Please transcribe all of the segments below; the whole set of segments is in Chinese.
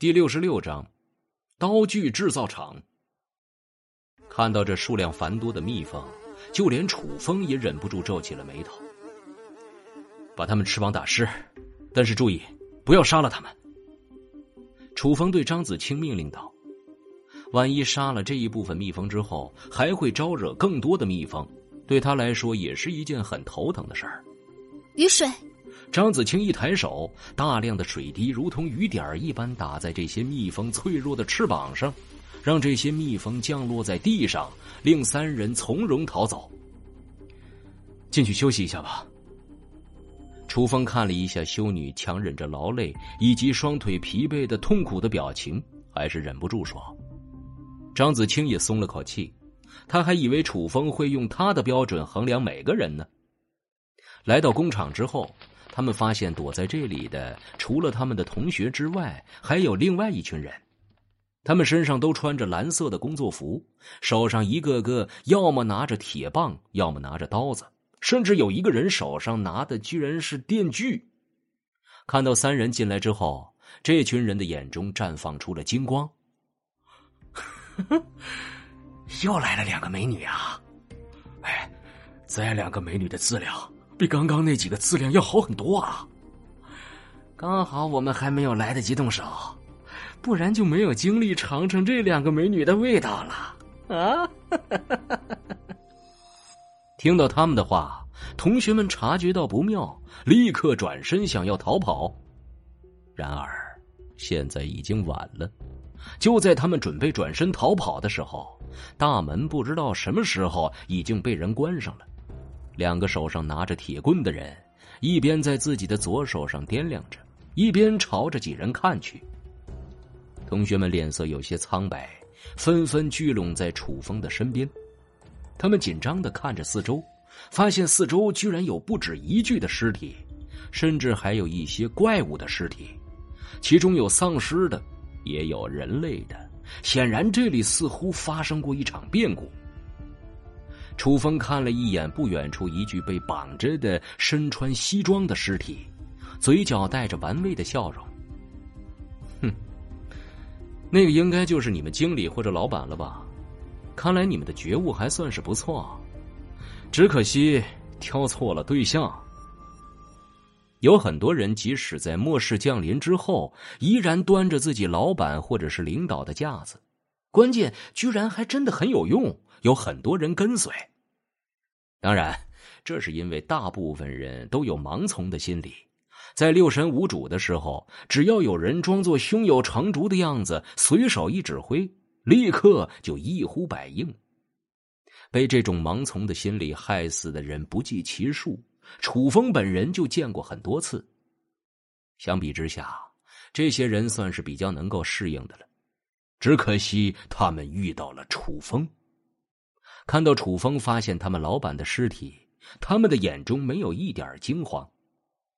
第六十六章，刀具制造厂。看到这数量繁多的蜜蜂，就连楚风也忍不住皱起了眉头。把他们翅膀打湿，但是注意，不要杀了他们。楚风对张子清命令道：“万一杀了这一部分蜜蜂之后，还会招惹更多的蜜蜂，对他来说也是一件很头疼的事儿。”雨水。张子清一抬手，大量的水滴如同雨点一般打在这些蜜蜂脆弱的翅膀上，让这些蜜蜂降落在地上，令三人从容逃走。进去休息一下吧。楚风看了一下修女强忍着劳累以及双腿疲惫的痛苦的表情，还是忍不住说：“张子清也松了口气，他还以为楚风会用他的标准衡量每个人呢。”来到工厂之后。他们发现躲在这里的，除了他们的同学之外，还有另外一群人。他们身上都穿着蓝色的工作服，手上一个个要么拿着铁棒，要么拿着刀子，甚至有一个人手上拿的居然是电锯。看到三人进来之后，这群人的眼中绽放出了金光。又来了两个美女啊！哎，再两个美女的资料。比刚刚那几个质量要好很多啊！刚好我们还没有来得及动手，不然就没有精力尝尝这两个美女的味道了啊！听到他们的话，同学们察觉到不妙，立刻转身想要逃跑。然而，现在已经晚了。就在他们准备转身逃跑的时候，大门不知道什么时候已经被人关上了。两个手上拿着铁棍的人，一边在自己的左手上掂量着，一边朝着几人看去。同学们脸色有些苍白，纷纷聚拢在楚风的身边。他们紧张的看着四周，发现四周居然有不止一具的尸体，甚至还有一些怪物的尸体，其中有丧尸的，也有人类的。显然，这里似乎发生过一场变故。楚风看了一眼不远处一具被绑着的身穿西装的尸体，嘴角带着玩味的笑容。哼，那个应该就是你们经理或者老板了吧？看来你们的觉悟还算是不错，只可惜挑错了对象。有很多人即使在末世降临之后，依然端着自己老板或者是领导的架子，关键居然还真的很有用。有很多人跟随，当然，这是因为大部分人都有盲从的心理。在六神无主的时候，只要有人装作胸有成竹的样子，随手一指挥，立刻就一呼百应。被这种盲从的心理害死的人不计其数，楚风本人就见过很多次。相比之下，这些人算是比较能够适应的了。只可惜他们遇到了楚风。看到楚风发现他们老板的尸体，他们的眼中没有一点惊慌。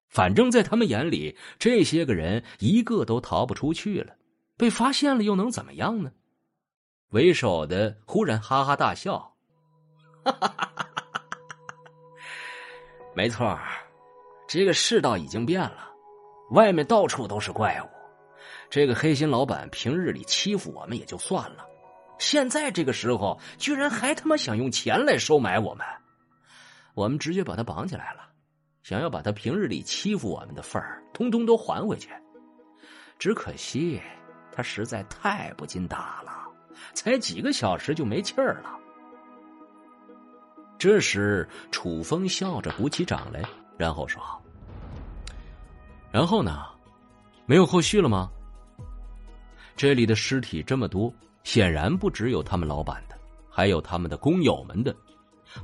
反正，在他们眼里，这些个人一个都逃不出去了。被发现了又能怎么样呢？为首的忽然哈哈大笑：“哈哈哈哈哈！没错，这个世道已经变了，外面到处都是怪物。这个黑心老板平日里欺负我们也就算了。”现在这个时候，居然还他妈想用钱来收买我们，我们直接把他绑起来了，想要把他平日里欺负我们的份儿，通通都还回去。只可惜他实在太不经打了，才几个小时就没气儿了。这时，楚风笑着鼓起掌来，然后说：“然后呢？没有后续了吗？这里的尸体这么多。”显然不只有他们老板的，还有他们的工友们的。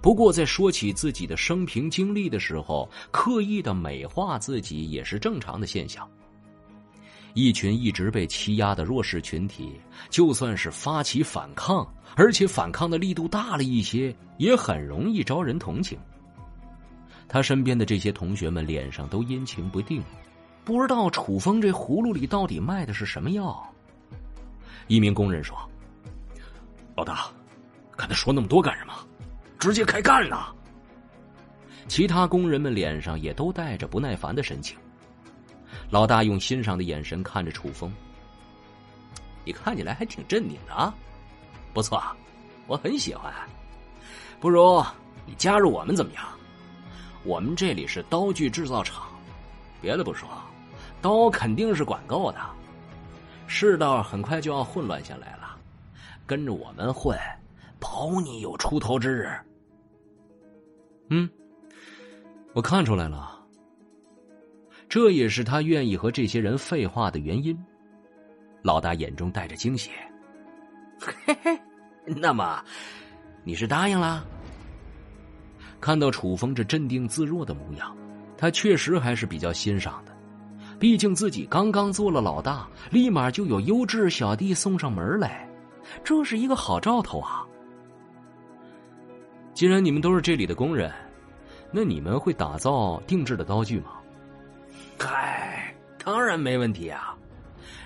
不过，在说起自己的生平经历的时候，刻意的美化自己也是正常的现象。一群一直被欺压的弱势群体，就算是发起反抗，而且反抗的力度大了一些，也很容易招人同情。他身边的这些同学们脸上都阴晴不定，不知道楚风这葫芦里到底卖的是什么药。一名工人说：“老大，跟他说那么多干什么？直接开干呐！”其他工人们脸上也都带着不耐烦的神情。老大用欣赏的眼神看着楚风：“你看起来还挺镇定的啊，不错，我很喜欢。不如你加入我们怎么样？我们这里是刀具制造厂，别的不说，刀肯定是管够的。世道很快就要混乱下来了，跟着我们混，保你有出头之日。嗯，我看出来了。这也是他愿意和这些人废话的原因。老大眼中带着惊喜。嘿嘿，那么你是答应了？看到楚风这镇定自若的模样，他确实还是比较欣赏的。毕竟自己刚刚做了老大，立马就有优质小弟送上门来，这是一个好兆头啊！既然你们都是这里的工人，那你们会打造定制的刀具吗？嗨，当然没问题啊，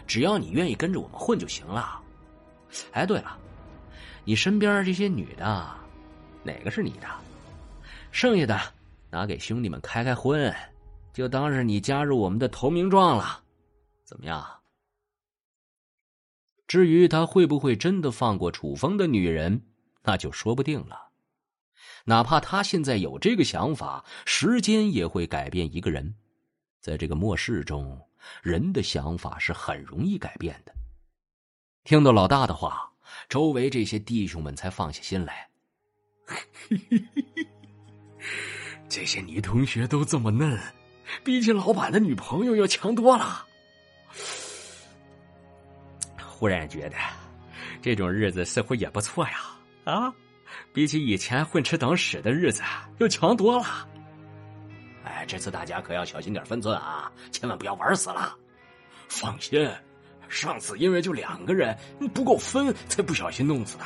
只要你愿意跟着我们混就行了。哎，对了，你身边这些女的，哪个是你的？剩下的拿给兄弟们开开荤，就当是你加入我们的投名状了，怎么样？至于他会不会真的放过楚风的女人，那就说不定了。哪怕他现在有这个想法，时间也会改变一个人。在这个末世中，人的想法是很容易改变的。听到老大的话，周围这些弟兄们才放下心来。这些女同学都这么嫩，比起老板的女朋友要强多了。忽然觉得，这种日子似乎也不错呀！啊，比起以前混吃等死的日子要强多了。哎，这次大家可要小心点分寸啊，千万不要玩死了。放心，上次因为就两个人不够分，才不小心弄死的。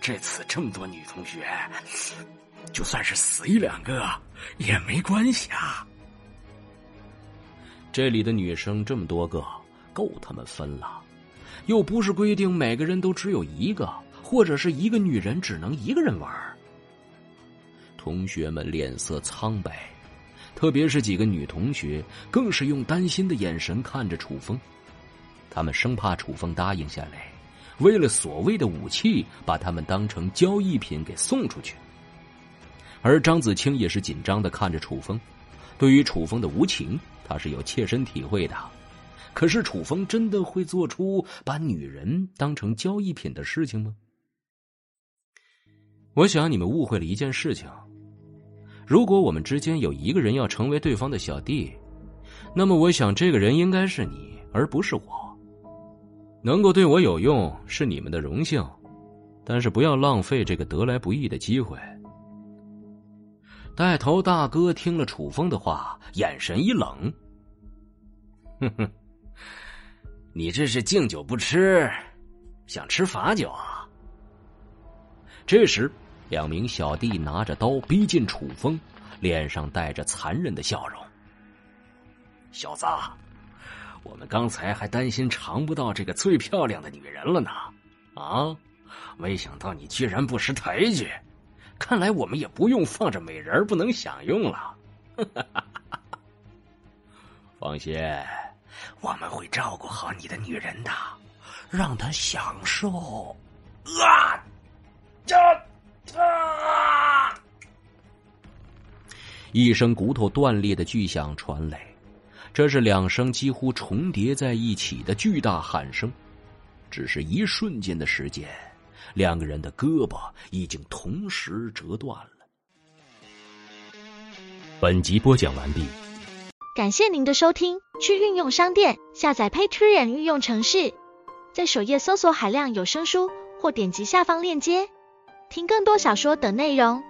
这次这么多女同学，就算是死一两个也没关系啊。这里的女生这么多个，够他们分了。又不是规定每个人都只有一个，或者是一个女人只能一个人玩。同学们脸色苍白。特别是几个女同学，更是用担心的眼神看着楚风，他们生怕楚风答应下来，为了所谓的武器，把他们当成交易品给送出去。而张子清也是紧张的看着楚风，对于楚风的无情，他是有切身体会的。可是楚风真的会做出把女人当成交易品的事情吗？我想你们误会了一件事情。如果我们之间有一个人要成为对方的小弟，那么我想这个人应该是你，而不是我。能够对我有用是你们的荣幸，但是不要浪费这个得来不易的机会。带头大哥听了楚风的话，眼神一冷：“哼哼，你这是敬酒不吃，想吃罚酒啊？”这时。两名小弟拿着刀逼近楚风，脸上带着残忍的笑容。小子，我们刚才还担心尝不到这个最漂亮的女人了呢，啊！没想到你居然不识抬举，看来我们也不用放着美人不能享用了。放心，我们会照顾好你的女人的，让她享受。啊！这。啊！一声骨头断裂的巨响传来，这是两声几乎重叠在一起的巨大喊声。只是一瞬间的时间，两个人的胳膊已经同时折断了。本集播讲完毕，感谢您的收听。去运用商店下载 Patreon 运用城市，在首页搜索海量有声书，或点击下方链接。听更多小说等内容。